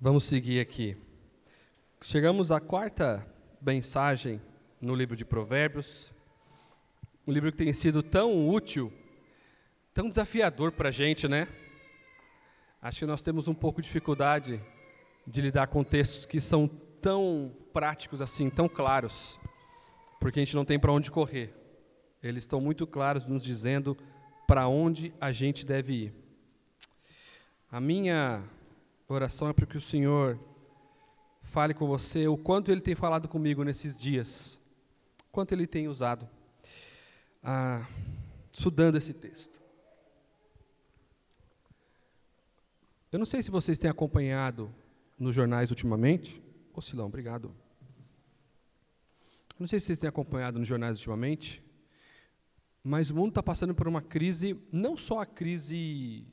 Vamos seguir aqui. Chegamos à quarta mensagem no livro de Provérbios, um livro que tem sido tão útil, tão desafiador para a gente, né? Acho que nós temos um pouco de dificuldade de lidar com textos que são tão práticos assim, tão claros, porque a gente não tem para onde correr. Eles estão muito claros nos dizendo para onde a gente deve ir. A minha oração é para que o Senhor fale com você o quanto Ele tem falado comigo nesses dias, quanto Ele tem usado, ah, estudando esse texto. Eu não sei se vocês têm acompanhado nos jornais ultimamente. Ô Silão, obrigado. Eu não sei se vocês têm acompanhado nos jornais ultimamente, mas o mundo está passando por uma crise, não só a crise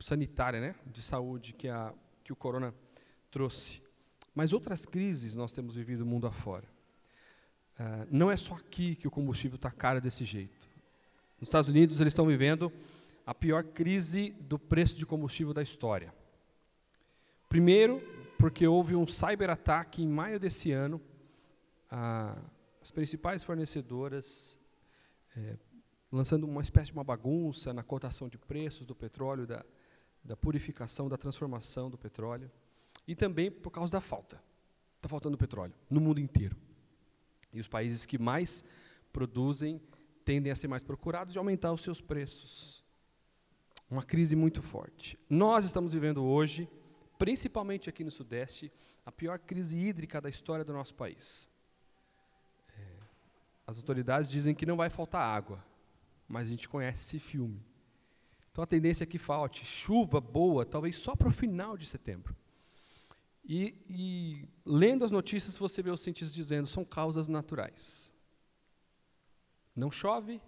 sanitária, né, de saúde que, a, que o corona trouxe. Mas outras crises nós temos vivido mundo afora. Uh, não é só aqui que o combustível está caro desse jeito. Nos Estados Unidos eles estão vivendo a pior crise do preço de combustível da história. Primeiro, porque houve um cyberataque em maio desse ano. Uh, as principais fornecedoras eh, lançando uma espécie de uma bagunça na cotação de preços do petróleo, da, da purificação, da transformação do petróleo, e também por causa da falta. Está faltando petróleo no mundo inteiro. E os países que mais produzem tendem a ser mais procurados e aumentar os seus preços. Uma crise muito forte. Nós estamos vivendo hoje, principalmente aqui no Sudeste, a pior crise hídrica da história do nosso país. É, as autoridades dizem que não vai faltar água, mas a gente conhece esse filme. Então a tendência é que falte chuva boa, talvez só para o final de setembro. E, e, lendo as notícias, você vê os cientistas dizendo são causas naturais. Não chove,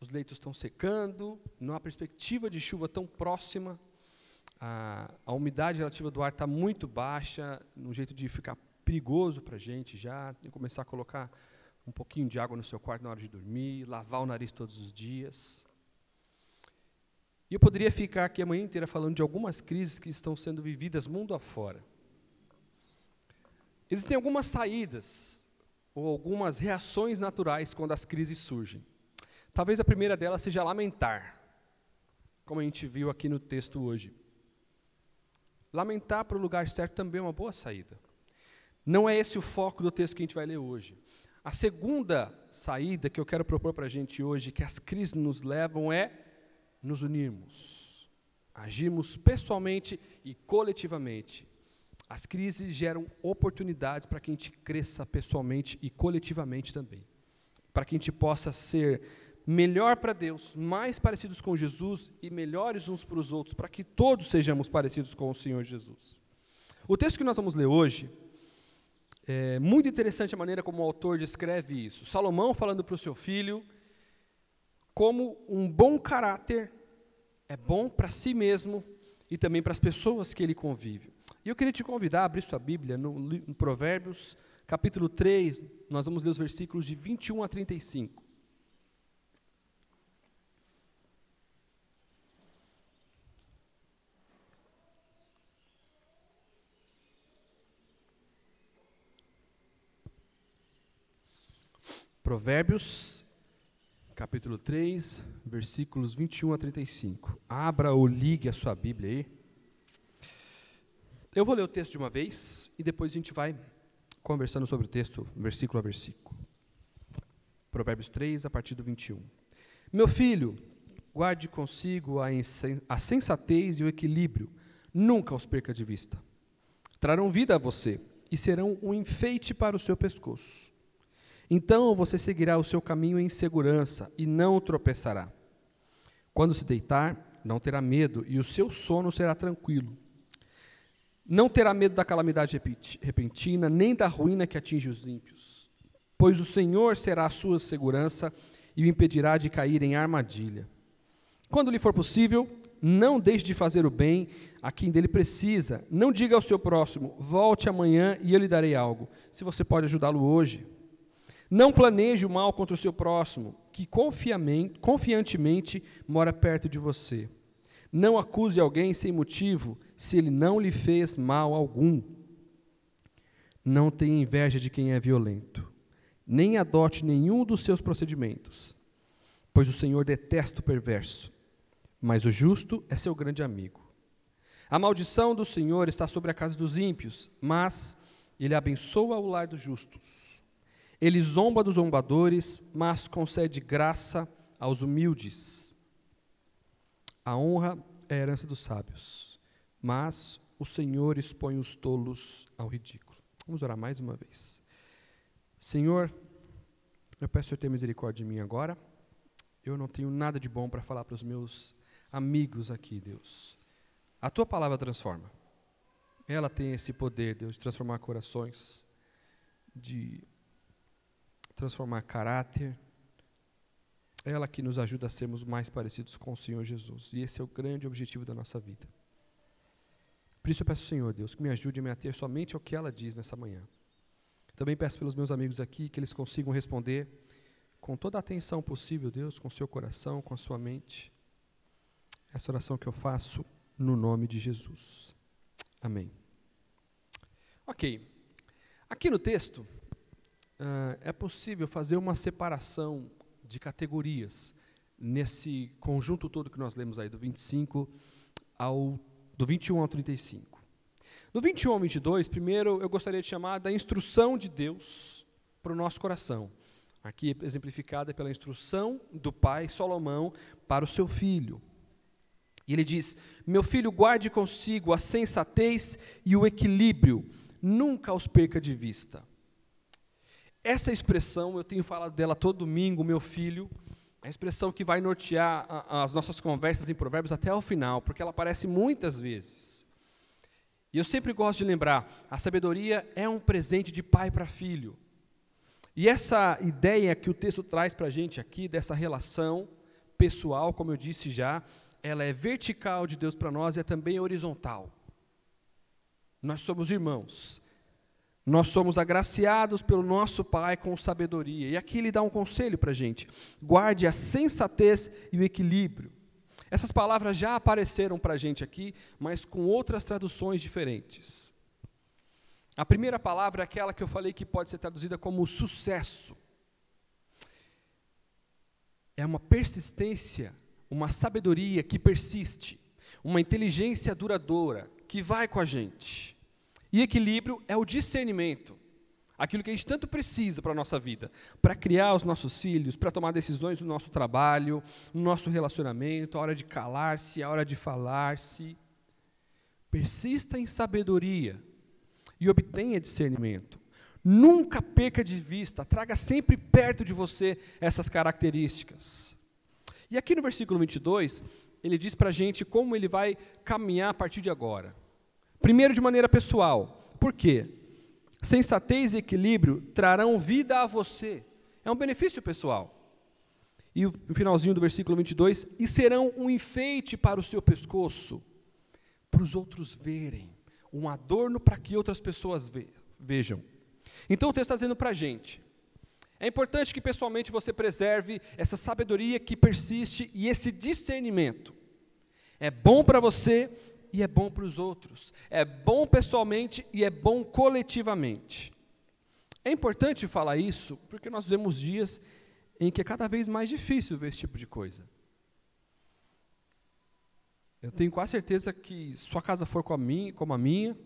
os leitos estão secando, não há perspectiva de chuva tão próxima, a, a umidade relativa do ar está muito baixa, no jeito de ficar perigoso para a gente já, começar a colocar um pouquinho de água no seu quarto na hora de dormir, lavar o nariz todos os dias. E eu poderia ficar aqui a manhã inteira falando de algumas crises que estão sendo vividas mundo afora. Existem algumas saídas ou algumas reações naturais quando as crises surgem. Talvez a primeira delas seja lamentar, como a gente viu aqui no texto hoje. Lamentar para o lugar certo também é uma boa saída. Não é esse o foco do texto que a gente vai ler hoje. A segunda saída que eu quero propor para a gente hoje, que as crises nos levam, é nos unirmos, agirmos pessoalmente e coletivamente. As crises geram oportunidades para que a gente cresça pessoalmente e coletivamente também, para que a gente possa ser melhor para Deus, mais parecidos com Jesus e melhores uns para os outros, para que todos sejamos parecidos com o Senhor Jesus. O texto que nós vamos ler hoje é muito interessante a maneira como o autor descreve isso. Salomão falando para o seu filho como um bom caráter é bom para si mesmo e também para as pessoas que ele convive. E eu queria te convidar a abrir sua Bíblia no, no Provérbios, capítulo 3, nós vamos ler os versículos de 21 a 35. Provérbios, capítulo 3, versículos 21 a 35. Abra ou ligue a sua Bíblia aí. Eu vou ler o texto de uma vez e depois a gente vai conversando sobre o texto, versículo a versículo. Provérbios 3, a partir do 21. Meu filho, guarde consigo a sensatez e o equilíbrio, nunca os perca de vista. Trarão vida a você e serão um enfeite para o seu pescoço. Então você seguirá o seu caminho em segurança e não tropeçará. Quando se deitar, não terá medo e o seu sono será tranquilo. Não terá medo da calamidade repentina, nem da ruína que atinge os ímpios, pois o Senhor será a sua segurança e o impedirá de cair em armadilha. Quando lhe for possível, não deixe de fazer o bem a quem dele precisa. Não diga ao seu próximo: volte amanhã e eu lhe darei algo, se você pode ajudá-lo hoje. Não planeje o mal contra o seu próximo, que confiantemente mora perto de você. Não acuse alguém sem motivo, se ele não lhe fez mal algum. Não tenha inveja de quem é violento, nem adote nenhum dos seus procedimentos, pois o Senhor detesta o perverso, mas o justo é seu grande amigo. A maldição do Senhor está sobre a casa dos ímpios, mas ele abençoa o lar dos justos. Ele zomba dos zombadores, mas concede graça aos humildes. A honra é a herança dos sábios, mas o Senhor expõe os tolos ao ridículo. Vamos orar mais uma vez. Senhor, eu peço que o Senhor tenha misericórdia de mim agora. Eu não tenho nada de bom para falar para os meus amigos aqui, Deus. A tua palavra transforma. Ela tem esse poder, Deus, de transformar corações, de transformar caráter, ela que nos ajuda a sermos mais parecidos com o Senhor Jesus. E esse é o grande objetivo da nossa vida. Por isso eu peço ao Senhor, Deus, que me ajude a me ater somente ao que ela diz nessa manhã. Também peço pelos meus amigos aqui que eles consigam responder com toda a atenção possível, Deus, com seu coração, com a sua mente. Essa oração que eu faço no nome de Jesus. Amém. Ok. Aqui no texto, uh, é possível fazer uma separação de categorias nesse conjunto todo que nós lemos aí, do 25 ao do 21 ao 35. No 21 ao 22, primeiro eu gostaria de chamar da instrução de Deus para o nosso coração. Aqui exemplificada pela instrução do pai Salomão para o seu filho. E ele diz: Meu filho, guarde consigo a sensatez e o equilíbrio, nunca os perca de vista. Essa expressão, eu tenho falado dela todo domingo, meu filho, é a expressão que vai nortear as nossas conversas em Provérbios até o final, porque ela aparece muitas vezes. E eu sempre gosto de lembrar: a sabedoria é um presente de pai para filho. E essa ideia que o texto traz para a gente aqui, dessa relação pessoal, como eu disse já, ela é vertical de Deus para nós e é também horizontal. Nós somos irmãos. Nós somos agraciados pelo nosso Pai com sabedoria. E aqui ele dá um conselho para a gente: guarde a sensatez e o equilíbrio. Essas palavras já apareceram para a gente aqui, mas com outras traduções diferentes. A primeira palavra é aquela que eu falei que pode ser traduzida como sucesso. É uma persistência, uma sabedoria que persiste, uma inteligência duradoura que vai com a gente. E equilíbrio é o discernimento. Aquilo que a gente tanto precisa para a nossa vida, para criar os nossos filhos, para tomar decisões no nosso trabalho, no nosso relacionamento, a hora de calar-se, a hora de falar-se. Persista em sabedoria e obtenha discernimento. Nunca perca de vista, traga sempre perto de você essas características. E aqui no versículo 22, ele diz para a gente como ele vai caminhar a partir de agora. Primeiro, de maneira pessoal. Por quê? Sensatez e equilíbrio trarão vida a você. É um benefício pessoal. E o finalzinho do versículo 22, e serão um enfeite para o seu pescoço, para os outros verem, um adorno para que outras pessoas vejam. Então o texto está dizendo para a gente, é importante que pessoalmente você preserve essa sabedoria que persiste e esse discernimento. É bom para você e é bom para os outros. É bom pessoalmente e é bom coletivamente. É importante falar isso porque nós vemos dias em que é cada vez mais difícil ver esse tipo de coisa. Eu tenho quase certeza que sua casa for a minha, como a minha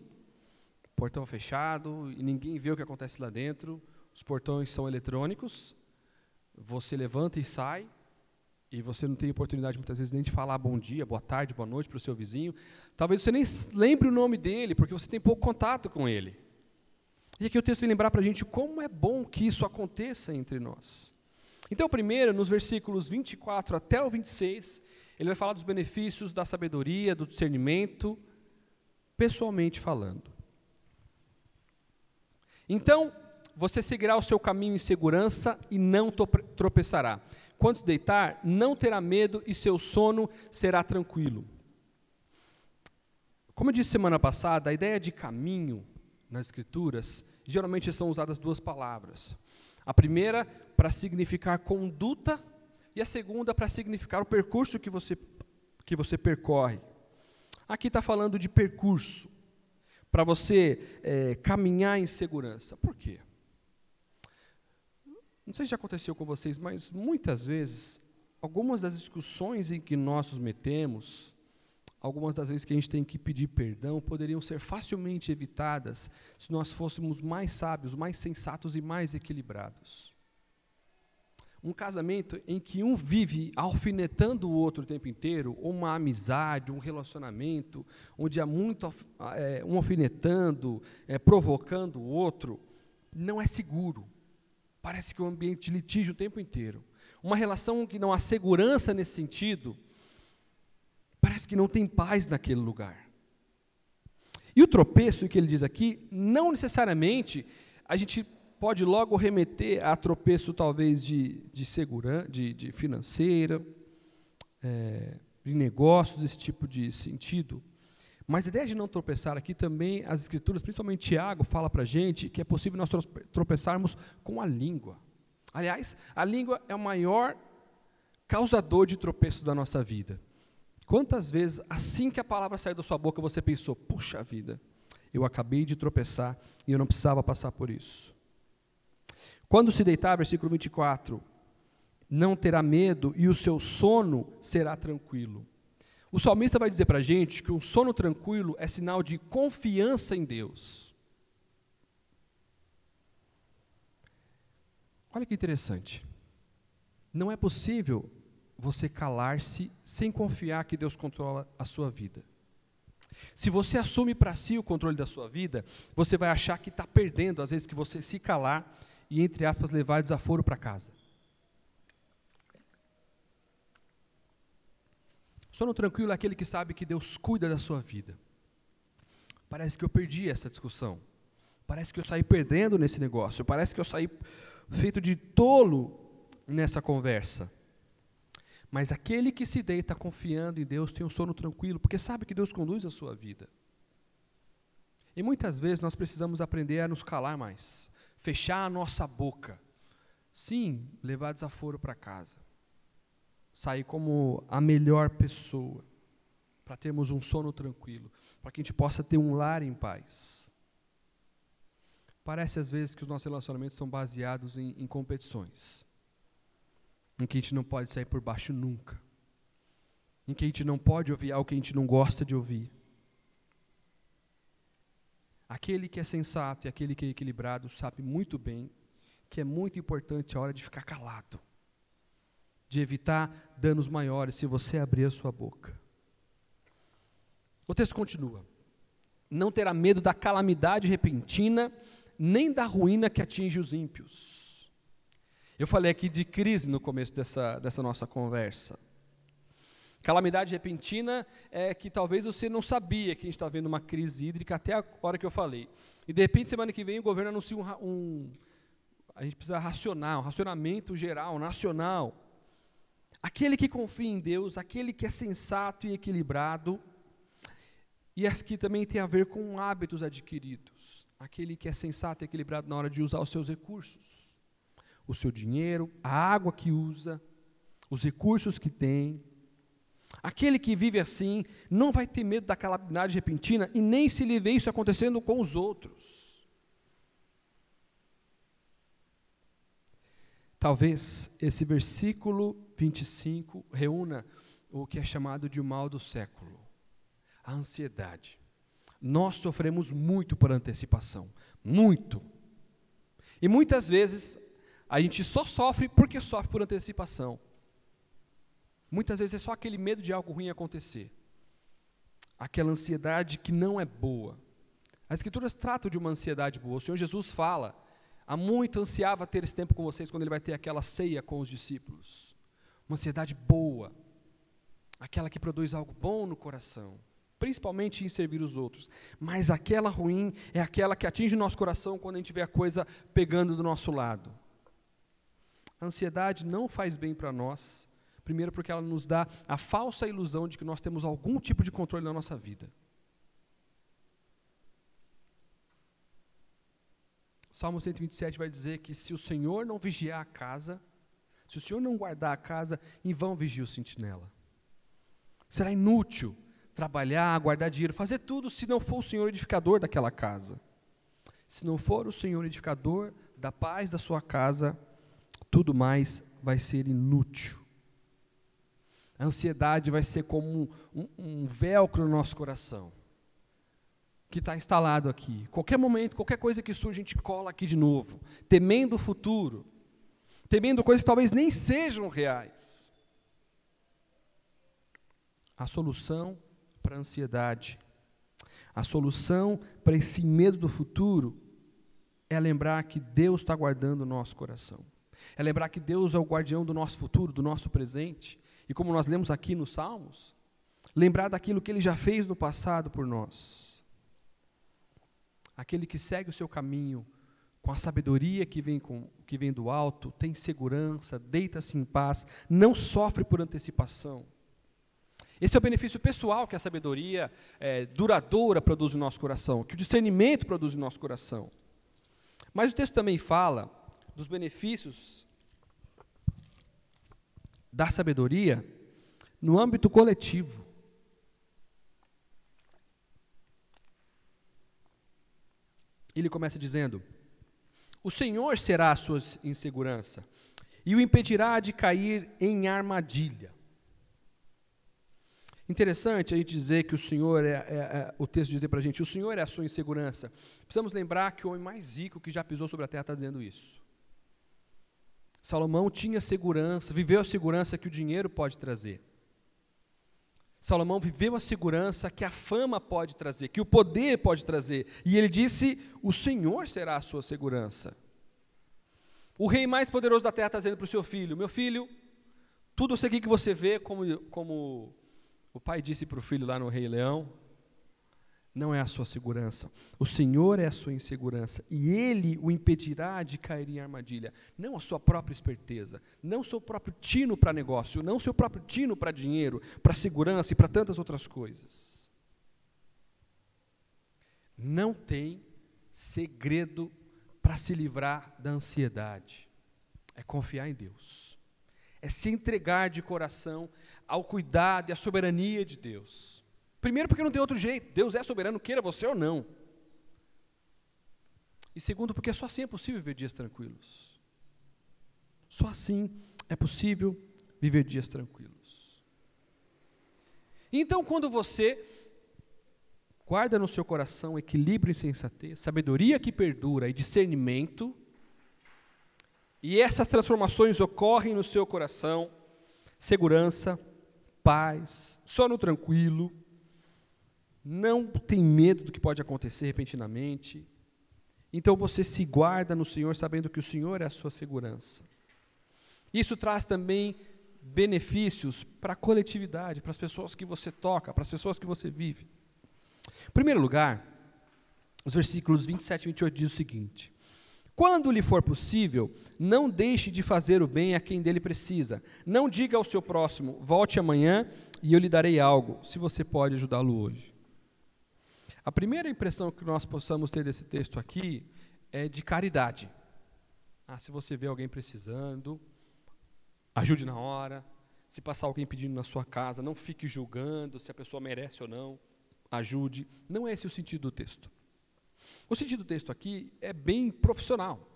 portão fechado e ninguém vê o que acontece lá dentro, os portões são eletrônicos, você levanta e sai, e você não tem oportunidade muitas vezes nem de falar bom dia, boa tarde, boa noite para o seu vizinho. Talvez você nem lembre o nome dele, porque você tem pouco contato com ele. E aqui o texto vem lembrar para a gente como é bom que isso aconteça entre nós. Então, primeiro, nos versículos 24 até o 26, ele vai falar dos benefícios da sabedoria, do discernimento, pessoalmente falando. Então, você seguirá o seu caminho em segurança e não tropeçará. Quando se deitar, não terá medo e seu sono será tranquilo. Como eu disse semana passada, a ideia de caminho nas Escrituras, geralmente são usadas duas palavras. A primeira para significar conduta e a segunda para significar o percurso que você, que você percorre. Aqui está falando de percurso, para você é, caminhar em segurança. Por quê? Não sei se já aconteceu com vocês, mas muitas vezes, algumas das discussões em que nós nos metemos, algumas das vezes que a gente tem que pedir perdão, poderiam ser facilmente evitadas se nós fôssemos mais sábios, mais sensatos e mais equilibrados. Um casamento em que um vive alfinetando o outro o tempo inteiro, ou uma amizade, um relacionamento, onde há muito é, um alfinetando, é, provocando o outro, não é seguro. Parece que é um ambiente de litígio o tempo inteiro. Uma relação que não há segurança nesse sentido, parece que não tem paz naquele lugar. E o tropeço que ele diz aqui, não necessariamente a gente pode logo remeter a tropeço talvez de, de segurança, de, de financeira, é, de negócios, esse tipo de sentido. Mas a ideia de não tropeçar aqui também, as escrituras, principalmente Tiago, fala para a gente que é possível nós tropeçarmos com a língua. Aliás, a língua é o maior causador de tropeços da nossa vida. Quantas vezes, assim que a palavra saiu da sua boca, você pensou, puxa vida, eu acabei de tropeçar e eu não precisava passar por isso. Quando se deitar, versículo 24, não terá medo e o seu sono será tranquilo. O salmista vai dizer para a gente que um sono tranquilo é sinal de confiança em Deus. Olha que interessante. Não é possível você calar-se sem confiar que Deus controla a sua vida. Se você assume para si o controle da sua vida, você vai achar que está perdendo, às vezes, que você se calar e, entre aspas, levar desaforo para casa. Sono tranquilo é aquele que sabe que Deus cuida da sua vida. Parece que eu perdi essa discussão. Parece que eu saí perdendo nesse negócio. Parece que eu saí feito de tolo nessa conversa. Mas aquele que se deita confiando em Deus tem um sono tranquilo, porque sabe que Deus conduz a sua vida. E muitas vezes nós precisamos aprender a nos calar mais, fechar a nossa boca. Sim, levar desaforo para casa sair como a melhor pessoa, para termos um sono tranquilo, para que a gente possa ter um lar em paz. Parece às vezes que os nossos relacionamentos são baseados em, em competições, em que a gente não pode sair por baixo nunca, em que a gente não pode ouvir algo que a gente não gosta de ouvir. Aquele que é sensato e aquele que é equilibrado sabe muito bem que é muito importante a hora de ficar calado de evitar danos maiores se você abrir a sua boca. O texto continua: Não terá medo da calamidade repentina, nem da ruína que atinge os ímpios. Eu falei aqui de crise no começo dessa, dessa nossa conversa. Calamidade repentina é que talvez você não sabia que a gente está vendo uma crise hídrica até a hora que eu falei. E de repente, semana que vem, o governo anuncia um, um a gente precisa racionar, um racionamento geral, nacional. Aquele que confia em Deus, aquele que é sensato e equilibrado, e aqui também tem a ver com hábitos adquiridos. Aquele que é sensato e equilibrado na hora de usar os seus recursos, o seu dinheiro, a água que usa, os recursos que tem. Aquele que vive assim não vai ter medo da calamidade repentina e nem se lhe vê isso acontecendo com os outros. Talvez esse versículo 25 reúna o que é chamado de mal do século, a ansiedade. Nós sofremos muito por antecipação, muito. E muitas vezes a gente só sofre porque sofre por antecipação. Muitas vezes é só aquele medo de algo ruim acontecer. Aquela ansiedade que não é boa. As escrituras tratam de uma ansiedade boa. O Senhor Jesus fala Há muito ansiava ter esse tempo com vocês quando ele vai ter aquela ceia com os discípulos. Uma ansiedade boa, aquela que produz algo bom no coração, principalmente em servir os outros. Mas aquela ruim é aquela que atinge o nosso coração quando a gente vê a coisa pegando do nosso lado. A ansiedade não faz bem para nós, primeiro porque ela nos dá a falsa ilusão de que nós temos algum tipo de controle na nossa vida. Salmo 127 vai dizer que se o Senhor não vigiar a casa, se o Senhor não guardar a casa, em vão vigia o sentinela. Será inútil trabalhar, guardar dinheiro, fazer tudo se não for o Senhor edificador daquela casa. Se não for o Senhor edificador da paz da sua casa, tudo mais vai ser inútil. A ansiedade vai ser como um, um velcro no nosso coração, que está instalado aqui. Qualquer momento, qualquer coisa que surge, a gente cola aqui de novo, temendo o futuro, temendo coisas que talvez nem sejam reais. A solução para a ansiedade, a solução para esse medo do futuro, é lembrar que Deus está guardando o nosso coração. É lembrar que Deus é o guardião do nosso futuro, do nosso presente. E como nós lemos aqui nos Salmos, lembrar daquilo que Ele já fez no passado por nós. Aquele que segue o seu caminho com a sabedoria que vem, com, que vem do alto, tem segurança, deita-se em paz, não sofre por antecipação. Esse é o benefício pessoal que a sabedoria é, duradoura produz no nosso coração, que o discernimento produz no nosso coração. Mas o texto também fala dos benefícios da sabedoria no âmbito coletivo. Ele começa dizendo: O Senhor será a sua insegurança e o impedirá de cair em armadilha. Interessante a gente dizer que o Senhor é, é, é o texto dizer para a gente, o Senhor é a sua insegurança. Precisamos lembrar que o homem mais rico que já pisou sobre a terra está dizendo isso. Salomão tinha segurança, viveu a segurança que o dinheiro pode trazer. Salomão viveu a segurança que a fama pode trazer, que o poder pode trazer. E ele disse: O Senhor será a sua segurança. O rei mais poderoso da terra está dizendo para o seu filho: Meu filho, tudo isso aqui que você vê, como, como o pai disse para o filho lá no Rei Leão, não é a sua segurança. O Senhor é a sua insegurança. E Ele o impedirá de cair em armadilha. Não a sua própria esperteza, não o seu próprio tino para negócio, não o seu próprio tino para dinheiro, para segurança e para tantas outras coisas. Não tem segredo para se livrar da ansiedade. É confiar em Deus. É se entregar de coração ao cuidado e à soberania de Deus. Primeiro, porque não tem outro jeito. Deus é soberano, queira você ou não. E segundo, porque só assim é possível viver dias tranquilos. Só assim é possível viver dias tranquilos. Então, quando você guarda no seu coração equilíbrio e sensatez, sabedoria que perdura e discernimento, e essas transformações ocorrem no seu coração, segurança, paz, sono tranquilo, não tem medo do que pode acontecer repentinamente. Então você se guarda no Senhor, sabendo que o Senhor é a sua segurança. Isso traz também benefícios para a coletividade, para as pessoas que você toca, para as pessoas que você vive. Em primeiro lugar, os versículos 27 e 28 diz o seguinte: Quando lhe for possível, não deixe de fazer o bem a quem dele precisa. Não diga ao seu próximo: volte amanhã e eu lhe darei algo, se você pode ajudá-lo hoje. A primeira impressão que nós possamos ter desse texto aqui é de caridade. Ah, se você vê alguém precisando, ajude na hora. Se passar alguém pedindo na sua casa, não fique julgando se a pessoa merece ou não. Ajude. Não é esse o sentido do texto. O sentido do texto aqui é bem profissional.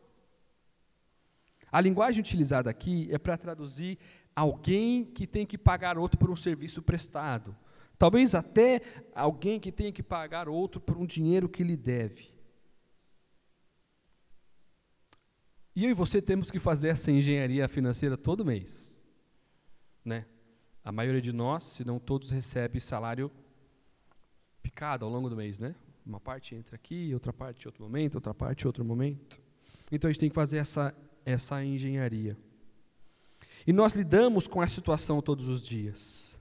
A linguagem utilizada aqui é para traduzir alguém que tem que pagar outro por um serviço prestado. Talvez até alguém que tenha que pagar outro por um dinheiro que lhe deve. E eu e você temos que fazer essa engenharia financeira todo mês. Né? A maioria de nós, se não todos, recebe salário picado ao longo do mês, né? Uma parte entra aqui, outra parte em outro momento, outra parte em outro momento. Então a gente tem que fazer essa, essa engenharia. E nós lidamos com essa situação todos os dias.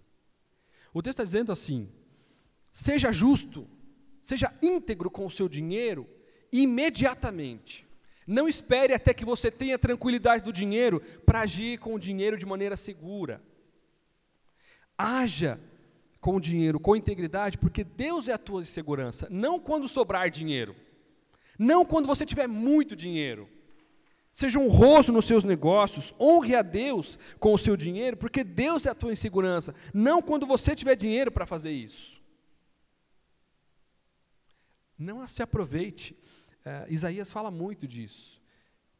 O texto está dizendo assim: seja justo, seja íntegro com o seu dinheiro imediatamente. Não espere até que você tenha tranquilidade do dinheiro para agir com o dinheiro de maneira segura. Haja com o dinheiro com integridade, porque Deus é a tua segurança, não quando sobrar dinheiro, não quando você tiver muito dinheiro. Seja honroso nos seus negócios, honre a Deus com o seu dinheiro, porque Deus é a tua insegurança, não quando você tiver dinheiro para fazer isso. Não se aproveite. É, Isaías fala muito disso.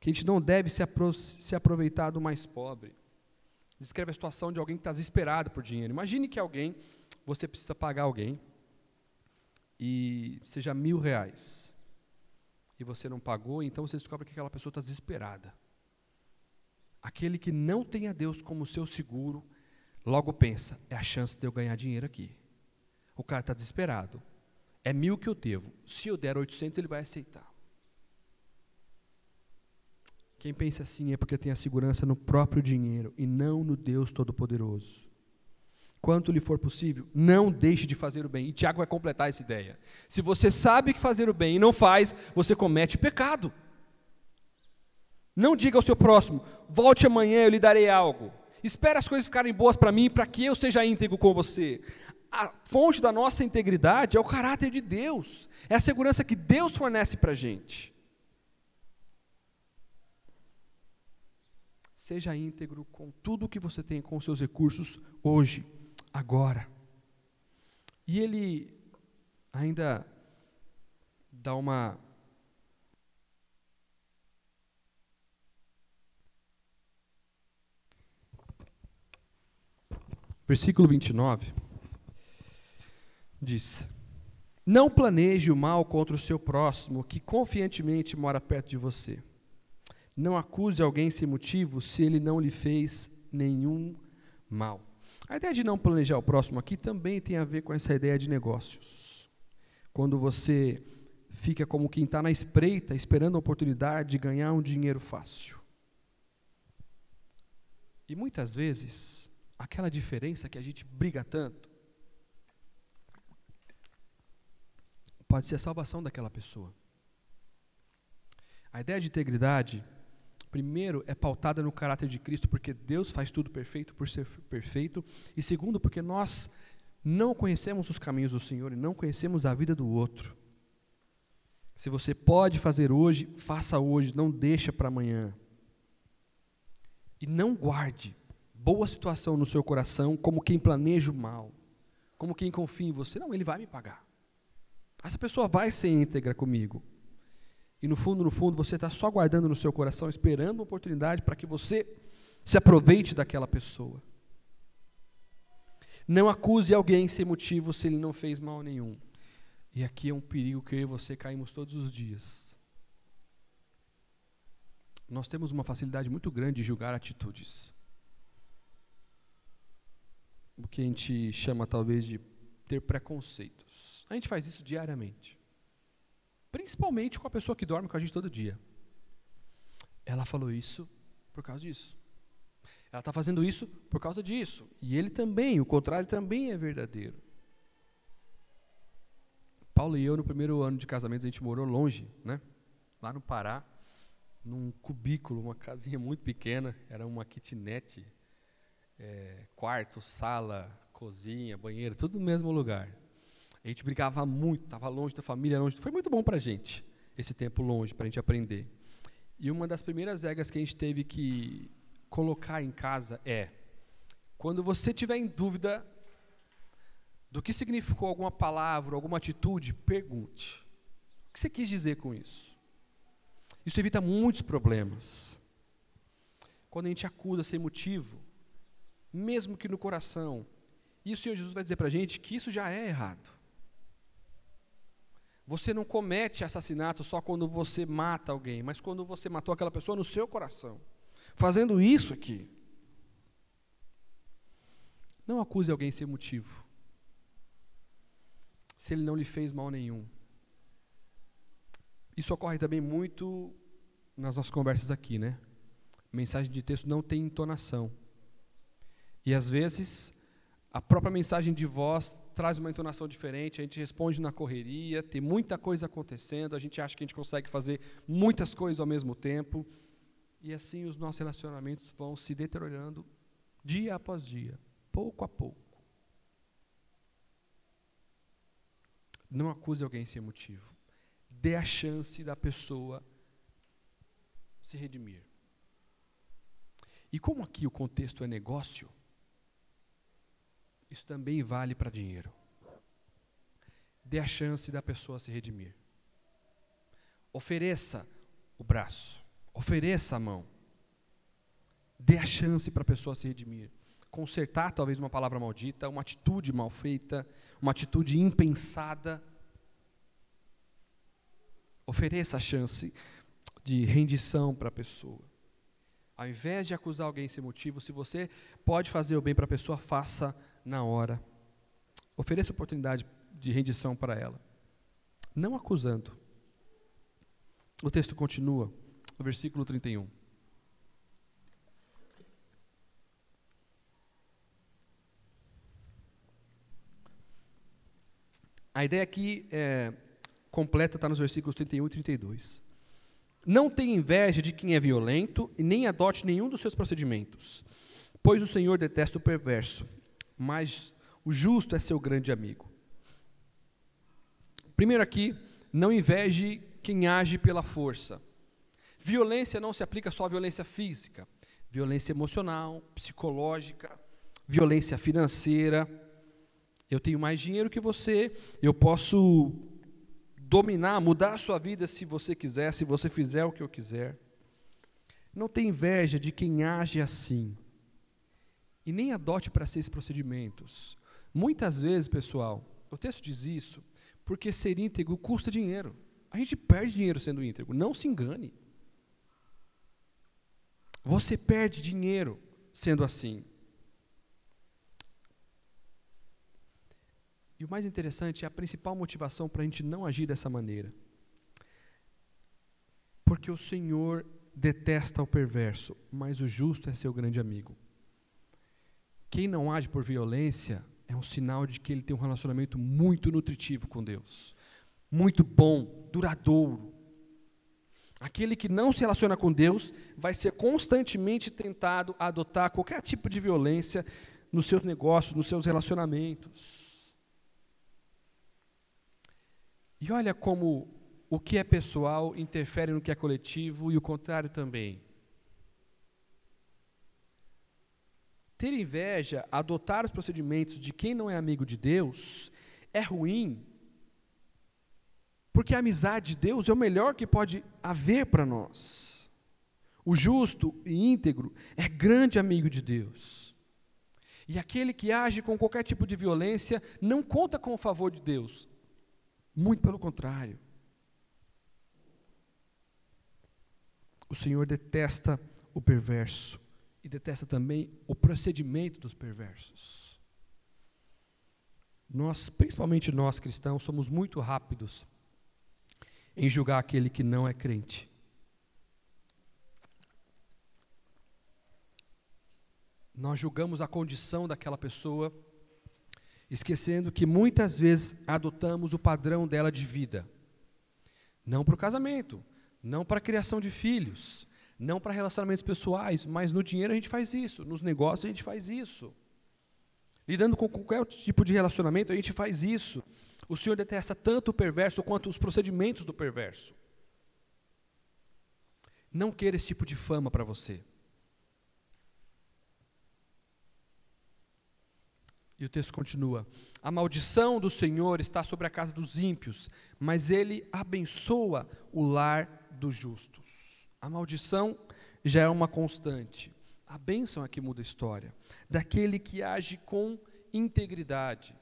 Que a gente não deve se, apro se aproveitar do mais pobre. Descreve a situação de alguém que está desesperado por dinheiro. Imagine que alguém, você precisa pagar alguém, e seja mil reais, e você não pagou, então você descobre que aquela pessoa está desesperada. Aquele que não tem a Deus como seu seguro, logo pensa: é a chance de eu ganhar dinheiro aqui. O cara está desesperado. É mil que eu devo. Se eu der 800, ele vai aceitar. Quem pensa assim é porque tem a segurança no próprio dinheiro e não no Deus Todo-Poderoso. Quanto lhe for possível, não deixe de fazer o bem. E Tiago vai completar essa ideia. Se você sabe que fazer o bem e não faz, você comete pecado. Não diga ao seu próximo, volte amanhã, eu lhe darei algo. Espere as coisas ficarem boas para mim, para que eu seja íntegro com você. A fonte da nossa integridade é o caráter de Deus, é a segurança que Deus fornece para a gente. Seja íntegro com tudo o que você tem, com os seus recursos hoje, agora. E ele ainda dá uma Versículo 29 diz: Não planeje o mal contra o seu próximo, que confiantemente mora perto de você. Não acuse alguém sem motivo se ele não lhe fez nenhum mal. A ideia de não planejar o próximo aqui também tem a ver com essa ideia de negócios. Quando você fica como quem está na espreita, esperando a oportunidade de ganhar um dinheiro fácil. E muitas vezes, aquela diferença que a gente briga tanto, pode ser a salvação daquela pessoa. A ideia de integridade, primeiro, é pautada no caráter de Cristo, porque Deus faz tudo perfeito por ser perfeito, e segundo, porque nós não conhecemos os caminhos do Senhor e não conhecemos a vida do outro. Se você pode fazer hoje, faça hoje, não deixa para amanhã. E não guarde boa situação no seu coração como quem planeja o mal, como quem confia em você. Não, ele vai me pagar. Essa pessoa vai ser íntegra comigo. E no fundo, no fundo, você está só guardando no seu coração, esperando uma oportunidade para que você se aproveite daquela pessoa. Não acuse alguém sem motivo se ele não fez mal nenhum. E aqui é um perigo que eu e você caímos todos os dias. Nós temos uma facilidade muito grande de julgar atitudes o que a gente chama talvez de ter preconceitos. A gente faz isso diariamente. Principalmente com a pessoa que dorme com a gente todo dia. Ela falou isso por causa disso. Ela está fazendo isso por causa disso. E ele também, o contrário também é verdadeiro. Paulo e eu, no primeiro ano de casamento, a gente morou longe, né? lá no Pará, num cubículo, uma casinha muito pequena, era uma kitnet, é, quarto, sala, cozinha, banheiro, tudo no mesmo lugar. A gente brigava muito, estava longe da família, longe. Foi muito bom para a gente, esse tempo longe, para a gente aprender. E uma das primeiras regras que a gente teve que colocar em casa é: quando você tiver em dúvida do que significou alguma palavra, alguma atitude, pergunte. O que você quis dizer com isso? Isso evita muitos problemas. Quando a gente acusa sem motivo, mesmo que no coração. E o Senhor Jesus vai dizer para a gente que isso já é errado. Você não comete assassinato só quando você mata alguém, mas quando você matou aquela pessoa no seu coração. Fazendo isso aqui. Não acuse alguém sem motivo. Se ele não lhe fez mal nenhum. Isso ocorre também muito nas nossas conversas aqui, né? Mensagem de texto não tem entonação. E às vezes, a própria mensagem de voz traz uma entonação diferente, a gente responde na correria, tem muita coisa acontecendo, a gente acha que a gente consegue fazer muitas coisas ao mesmo tempo, e assim os nossos relacionamentos vão se deteriorando dia após dia, pouco a pouco. Não acuse alguém sem motivo. Dê a chance da pessoa se redimir. E como aqui o contexto é negócio, isso também vale para dinheiro. Dê a chance da pessoa se redimir. Ofereça o braço, ofereça a mão. Dê a chance para a pessoa se redimir. Consertar talvez uma palavra maldita, uma atitude mal feita, uma atitude impensada. Ofereça a chance de rendição para a pessoa. Ao invés de acusar alguém sem motivo, se você pode fazer o bem para a pessoa, faça na hora. Ofereça oportunidade de rendição para ela. Não acusando. O texto continua, no versículo 31. A ideia aqui é, completa está nos versículos 31 e 32. Não tenha inveja de quem é violento e nem adote nenhum dos seus procedimentos, pois o Senhor detesta o perverso, mas o justo é seu grande amigo. Primeiro aqui, não inveje quem age pela força. Violência não se aplica só à violência física, violência emocional, psicológica, violência financeira. Eu tenho mais dinheiro que você, eu posso dominar, mudar a sua vida se você quiser, se você fizer o que eu quiser. Não tenha inveja de quem age assim. E nem adote para si esses procedimentos. Muitas vezes, pessoal, o texto diz isso porque ser íntegro custa dinheiro. A gente perde dinheiro sendo íntegro, não se engane. Você perde dinheiro sendo assim. E o mais interessante é a principal motivação para a gente não agir dessa maneira. Porque o Senhor detesta o perverso, mas o justo é seu grande amigo. Quem não age por violência é um sinal de que ele tem um relacionamento muito nutritivo com Deus, muito bom, duradouro. Aquele que não se relaciona com Deus vai ser constantemente tentado a adotar qualquer tipo de violência nos seus negócios, nos seus relacionamentos. E olha como o que é pessoal interfere no que é coletivo e o contrário também. Ter inveja, adotar os procedimentos de quem não é amigo de Deus, é ruim, porque a amizade de Deus é o melhor que pode haver para nós. O justo e íntegro é grande amigo de Deus. E aquele que age com qualquer tipo de violência não conta com o favor de Deus, muito pelo contrário. O Senhor detesta o perverso e detesta também o procedimento dos perversos. Nós, principalmente nós cristãos, somos muito rápidos em julgar aquele que não é crente. Nós julgamos a condição daquela pessoa esquecendo que muitas vezes adotamos o padrão dela de vida. Não para o casamento, não para a criação de filhos, não para relacionamentos pessoais, mas no dinheiro a gente faz isso, nos negócios a gente faz isso. Lidando com qualquer tipo de relacionamento, a gente faz isso. O Senhor detesta tanto o perverso quanto os procedimentos do perverso. Não queira esse tipo de fama para você. E o texto continua: A maldição do Senhor está sobre a casa dos ímpios, mas ele abençoa o lar dos justos. A maldição já é uma constante. A bênção é que muda a história. Daquele que age com integridade.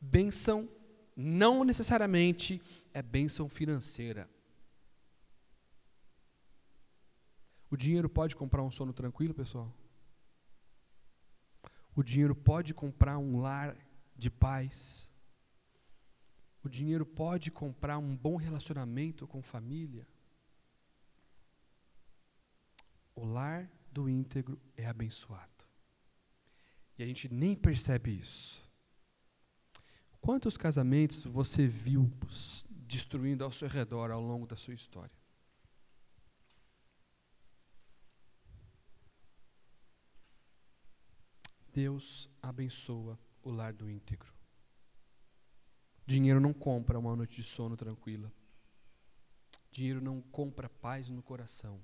Bênção não necessariamente é bênção financeira. O dinheiro pode comprar um sono tranquilo, pessoal? O dinheiro pode comprar um lar de paz. O dinheiro pode comprar um bom relacionamento com família. O lar do íntegro é abençoado. E a gente nem percebe isso. Quantos casamentos você viu destruindo ao seu redor ao longo da sua história? Deus abençoa o lar do íntegro. Dinheiro não compra uma noite de sono tranquila. Dinheiro não compra paz no coração.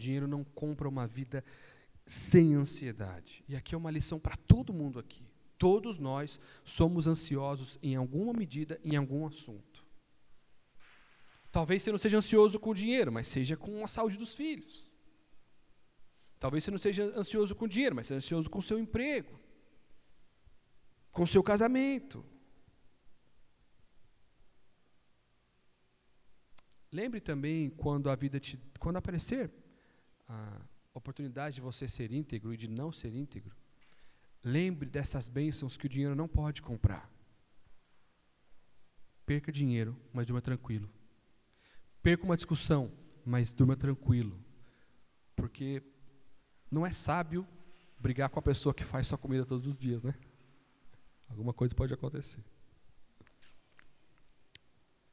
Dinheiro não compra uma vida sem ansiedade. E aqui é uma lição para todo mundo aqui. Todos nós somos ansiosos em alguma medida, em algum assunto. Talvez você não seja ansioso com o dinheiro, mas seja com a saúde dos filhos. Talvez você não seja ansioso com o dinheiro, mas seja ansioso com o seu emprego, com o seu casamento. Lembre também quando a vida te, quando aparecer a oportunidade de você ser íntegro e de não ser íntegro, lembre dessas bênçãos que o dinheiro não pode comprar. Perca dinheiro, mas durma tranquilo. Perca uma discussão, mas durma tranquilo. Porque não é sábio brigar com a pessoa que faz sua comida todos os dias, né? Alguma coisa pode acontecer.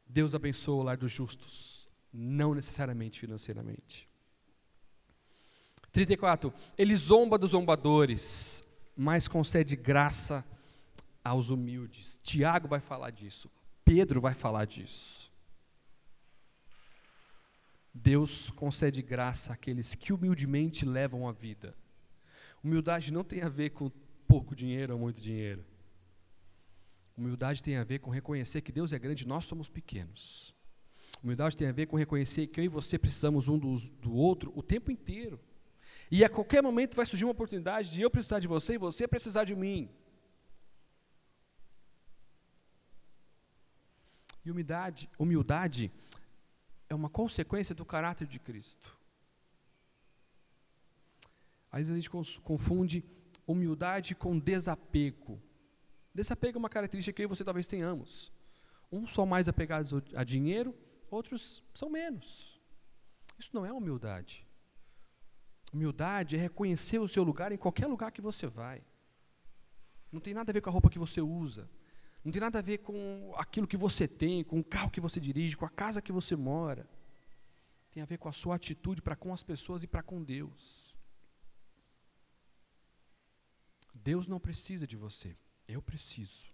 Deus abençoa o lar dos justos, não necessariamente financeiramente. 34. Ele zomba dos zombadores, mas concede graça aos humildes. Tiago vai falar disso. Pedro vai falar disso. Deus concede graça àqueles que humildemente levam a vida. Humildade não tem a ver com pouco dinheiro ou muito dinheiro. Humildade tem a ver com reconhecer que Deus é grande e nós somos pequenos. Humildade tem a ver com reconhecer que eu e você precisamos um do, do outro o tempo inteiro. E a qualquer momento vai surgir uma oportunidade de eu precisar de você e você precisar de mim. E humildade, humildade é uma consequência do caráter de Cristo. Às vezes a gente confunde humildade com desapego. Desapego é uma característica que eu e você talvez tenhamos. Uns são mais apegados a dinheiro, outros são menos. Isso não é humildade. Humildade é reconhecer o seu lugar em qualquer lugar que você vai. Não tem nada a ver com a roupa que você usa. Não tem nada a ver com aquilo que você tem, com o carro que você dirige, com a casa que você mora. Tem a ver com a sua atitude para com as pessoas e para com Deus. Deus não precisa de você. Eu preciso.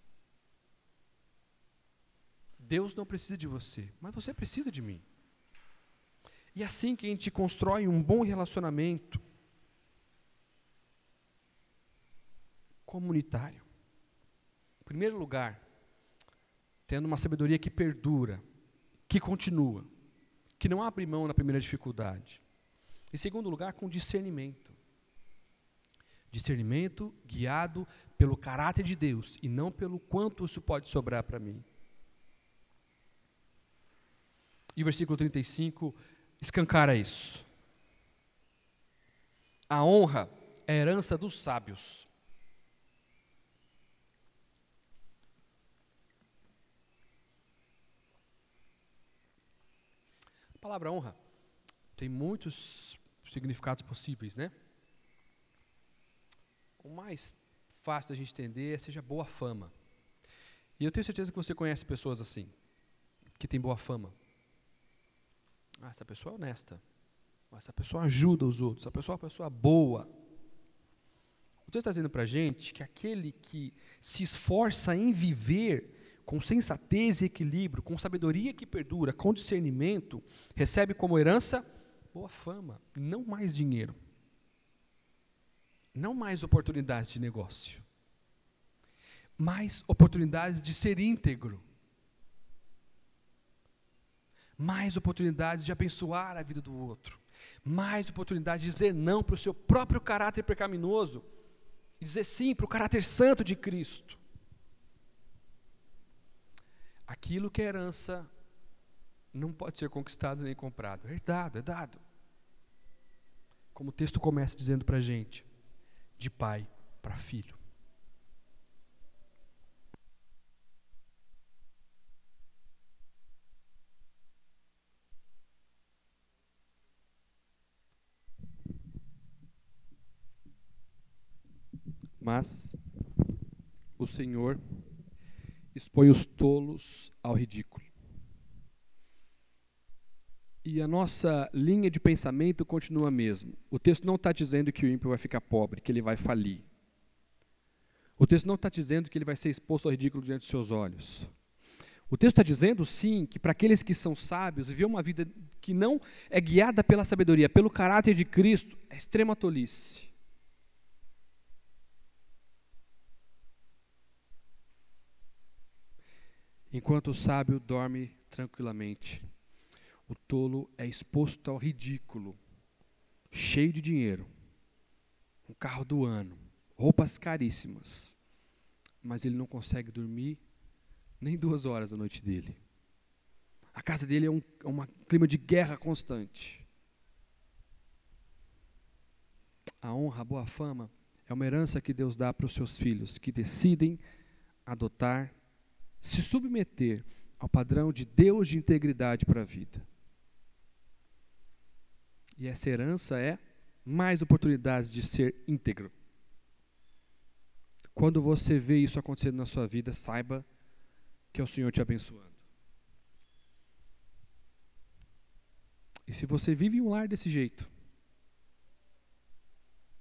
Deus não precisa de você, mas você precisa de mim. E é assim que a gente constrói um bom relacionamento comunitário. Em primeiro lugar, tendo uma sabedoria que perdura, que continua, que não abre mão na primeira dificuldade. Em segundo lugar, com discernimento. Discernimento guiado pelo caráter de Deus e não pelo quanto isso pode sobrar para mim. E o versículo 35 escancara isso. A honra é a herança dos sábios. A palavra honra tem muitos significados possíveis, né? O mais fácil da gente entender é seja boa fama. E eu tenho certeza que você conhece pessoas assim, que têm boa fama. Ah, essa pessoa é honesta. Essa pessoa ajuda os outros. Essa pessoa é uma pessoa boa. O texto está dizendo para a gente que aquele que se esforça em viver com sensatez e equilíbrio, com sabedoria que perdura, com discernimento, recebe como herança boa fama, não mais dinheiro não mais oportunidades de negócio, mais oportunidades de ser íntegro, mais oportunidades de abençoar a vida do outro, mais oportunidade de dizer não para o seu próprio caráter pecaminoso e dizer sim para o caráter santo de Cristo. Aquilo que é herança não pode ser conquistado nem comprado, é dado, é dado. Como o texto começa dizendo para a gente, de pai para filho. Mas o Senhor expõe os tolos ao ridículo. E a nossa linha de pensamento continua a mesma. O texto não está dizendo que o ímpio vai ficar pobre, que ele vai falir. O texto não está dizendo que ele vai ser exposto ao ridículo diante dos seus olhos. O texto está dizendo, sim, que para aqueles que são sábios, viver uma vida que não é guiada pela sabedoria, pelo caráter de Cristo, é extrema tolice. Enquanto o sábio dorme tranquilamente, O tolo é exposto ao ridículo, cheio de dinheiro, um carro do ano, roupas caríssimas, mas ele não consegue dormir nem duas horas da noite dele. A casa dele é um, é clima de guerra constante. A honra, a boa fama, é uma herança que Deus dá para os seus filhos, que decidem adotar, se submeter ao padrão de Deus de integridade para a vida. E essa herança é mais oportunidades de ser íntegro. Quando você vê isso acontecendo na sua vida, saiba que é o Senhor te abençoando. E se você vive em um lar desse jeito,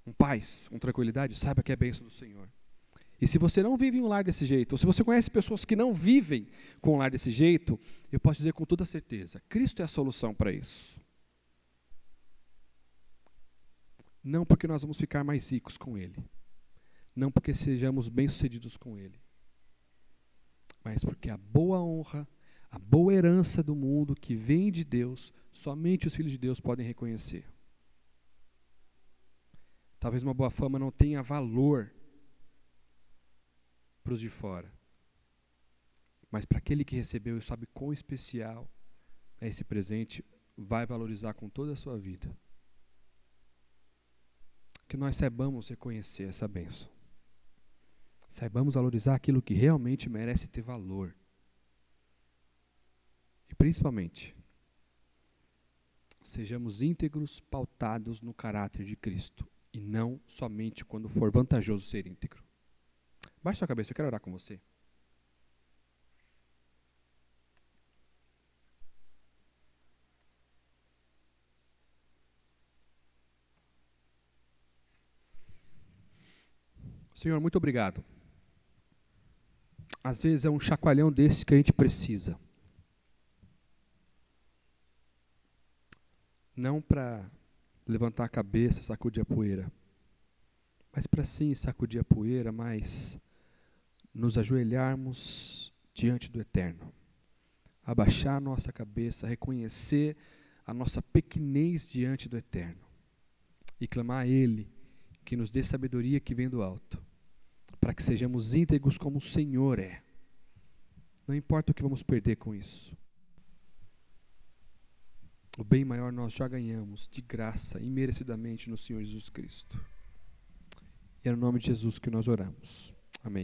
um paz, com tranquilidade, saiba que é bênção do Senhor. E se você não vive em um lar desse jeito, ou se você conhece pessoas que não vivem com um lar desse jeito, eu posso dizer com toda certeza: Cristo é a solução para isso. Não porque nós vamos ficar mais ricos com Ele, não porque sejamos bem-sucedidos com Ele, mas porque a boa honra, a boa herança do mundo que vem de Deus, somente os filhos de Deus podem reconhecer. Talvez uma boa fama não tenha valor para os de fora. Mas para aquele que recebeu e sabe quão especial é esse presente, vai valorizar com toda a sua vida. Que nós saibamos reconhecer essa bênção. Saibamos valorizar aquilo que realmente merece ter valor. E principalmente, sejamos íntegros, pautados no caráter de Cristo e não somente quando for vantajoso ser íntegro. Baixe sua cabeça, eu quero orar com você. Senhor, muito obrigado. Às vezes é um chacoalhão desse que a gente precisa. Não para levantar a cabeça, sacudir a poeira. Mas para sim sacudir a poeira, mas nos ajoelharmos diante do Eterno, abaixar nossa cabeça, reconhecer a nossa pequenez diante do Eterno e clamar a Ele que nos dê sabedoria que vem do alto, para que sejamos íntegros como o Senhor é. Não importa o que vamos perder com isso. O bem maior nós já ganhamos de graça, imerecidamente, no Senhor Jesus Cristo. E é no nome de Jesus que nós oramos. Amém.